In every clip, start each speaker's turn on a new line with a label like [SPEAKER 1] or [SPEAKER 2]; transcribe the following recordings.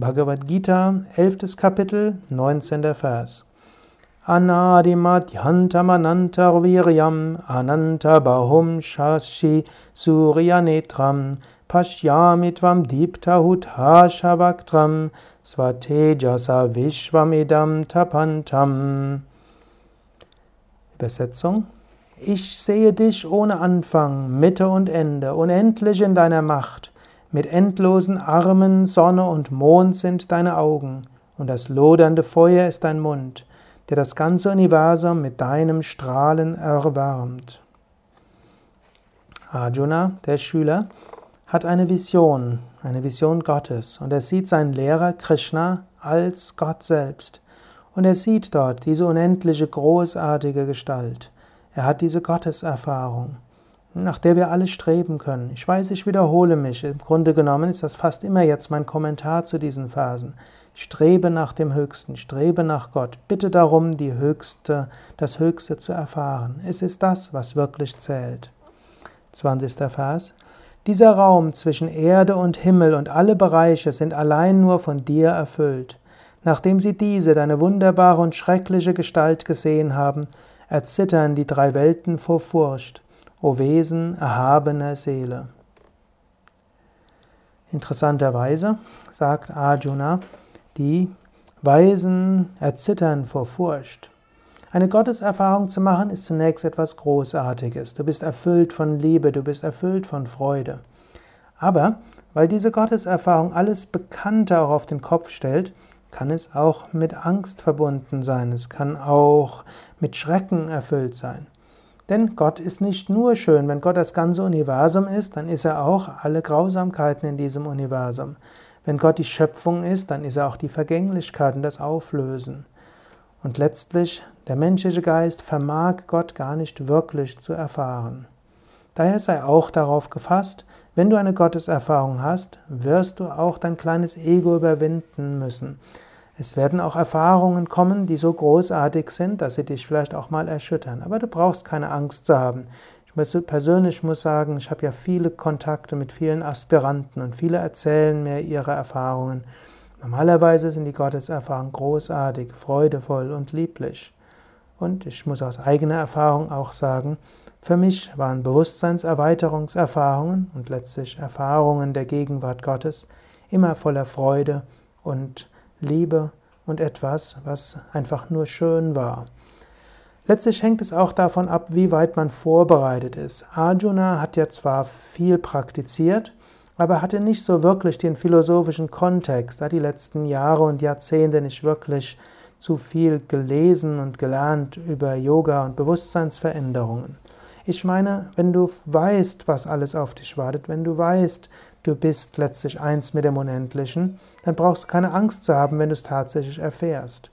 [SPEAKER 1] Bhagavad Gita, 11. Kapitel, 19. Vers. Anadimadhyantamanantar viryam ananta bahum shashi suryanetram pashyamitvam dipta shavaktram svatejasa vishvamidam tapantam. Übersetzung Ich sehe dich ohne Anfang, Mitte und Ende, unendlich in deiner Macht. Mit endlosen Armen, Sonne und Mond sind deine Augen, und das lodernde Feuer ist dein Mund, der das ganze Universum mit deinem Strahlen erwärmt. Arjuna, der Schüler, hat eine Vision, eine Vision Gottes, und er sieht seinen Lehrer Krishna als Gott selbst. Und er sieht dort diese unendliche, großartige Gestalt. Er hat diese Gotteserfahrung nach der wir alle streben können. Ich weiß, ich wiederhole mich. Im Grunde genommen ist das fast immer jetzt mein Kommentar zu diesen Phasen. Strebe nach dem Höchsten, strebe nach Gott. Bitte darum, die Höchste, das Höchste zu erfahren. Es ist das, was wirklich zählt. 20. Vers. Dieser Raum zwischen Erde und Himmel und alle Bereiche sind allein nur von dir erfüllt. Nachdem sie diese, deine wunderbare und schreckliche Gestalt gesehen haben, erzittern die drei Welten vor Furcht. O Wesen erhabener Seele. Interessanterweise sagt Arjuna, die Weisen erzittern vor Furcht. Eine Gotteserfahrung zu machen ist zunächst etwas Großartiges. Du bist erfüllt von Liebe, du bist erfüllt von Freude. Aber weil diese Gotteserfahrung alles Bekannte auch auf den Kopf stellt, kann es auch mit Angst verbunden sein. Es kann auch mit Schrecken erfüllt sein. Denn Gott ist nicht nur schön. Wenn Gott das ganze Universum ist, dann ist er auch alle Grausamkeiten in diesem Universum. Wenn Gott die Schöpfung ist, dann ist er auch die Vergänglichkeit und das Auflösen. Und letztlich, der menschliche Geist vermag Gott gar nicht wirklich zu erfahren. Daher sei auch darauf gefasst, wenn du eine Gotteserfahrung hast, wirst du auch dein kleines Ego überwinden müssen. Es werden auch Erfahrungen kommen, die so großartig sind, dass sie dich vielleicht auch mal erschüttern. Aber du brauchst keine Angst zu haben. Ich persönlich muss sagen, ich habe ja viele Kontakte mit vielen Aspiranten und viele erzählen mir ihre Erfahrungen. Normalerweise sind die Gotteserfahrungen großartig, freudevoll und lieblich. Und ich muss aus eigener Erfahrung auch sagen, für mich waren Bewusstseinserweiterungserfahrungen und letztlich Erfahrungen der Gegenwart Gottes immer voller Freude und Liebe und etwas, was einfach nur schön war. Letztlich hängt es auch davon ab, wie weit man vorbereitet ist. Arjuna hat ja zwar viel praktiziert, aber hatte nicht so wirklich den philosophischen Kontext, da die letzten Jahre und Jahrzehnte nicht wirklich zu viel gelesen und gelernt über Yoga und Bewusstseinsveränderungen. Ich meine, wenn du weißt, was alles auf dich wartet, wenn du weißt, du bist letztlich eins mit dem Unendlichen, dann brauchst du keine Angst zu haben, wenn du es tatsächlich erfährst.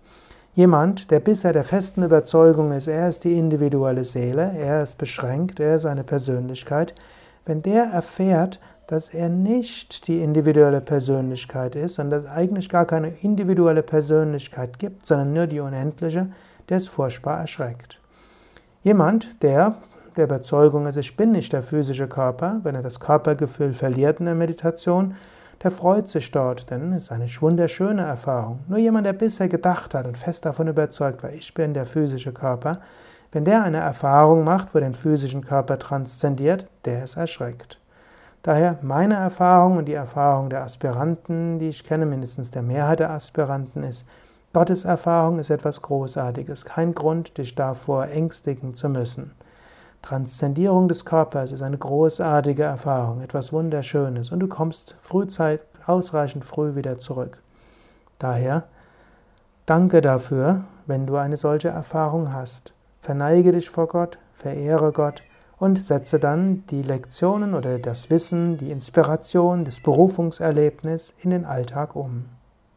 [SPEAKER 1] Jemand, der bisher der festen Überzeugung ist, er ist die individuelle Seele, er ist beschränkt, er ist eine Persönlichkeit, wenn der erfährt, dass er nicht die individuelle Persönlichkeit ist, sondern dass es eigentlich gar keine individuelle Persönlichkeit gibt, sondern nur die unendliche, der ist furchtbar erschreckt. Jemand, der der Überzeugung ist, ich bin nicht der physische Körper, wenn er das Körpergefühl verliert in der Meditation, der freut sich dort, denn es ist eine wunderschöne Erfahrung. Nur jemand, der bisher gedacht hat und fest davon überzeugt war, ich bin der physische Körper, wenn der eine Erfahrung macht, wo den physischen Körper transzendiert, der ist erschreckt. Daher meine Erfahrung und die Erfahrung der Aspiranten, die ich kenne, mindestens der Mehrheit der Aspiranten, ist, Gottes Erfahrung ist etwas Großartiges, kein Grund, dich davor ängstigen zu müssen. Transzendierung des Körpers ist eine großartige Erfahrung, etwas Wunderschönes und du kommst frühzeit, ausreichend früh wieder zurück. Daher danke dafür, wenn du eine solche Erfahrung hast. Verneige dich vor Gott, verehre Gott und setze dann die Lektionen oder das Wissen, die Inspiration, das Berufungserlebnis in den Alltag um.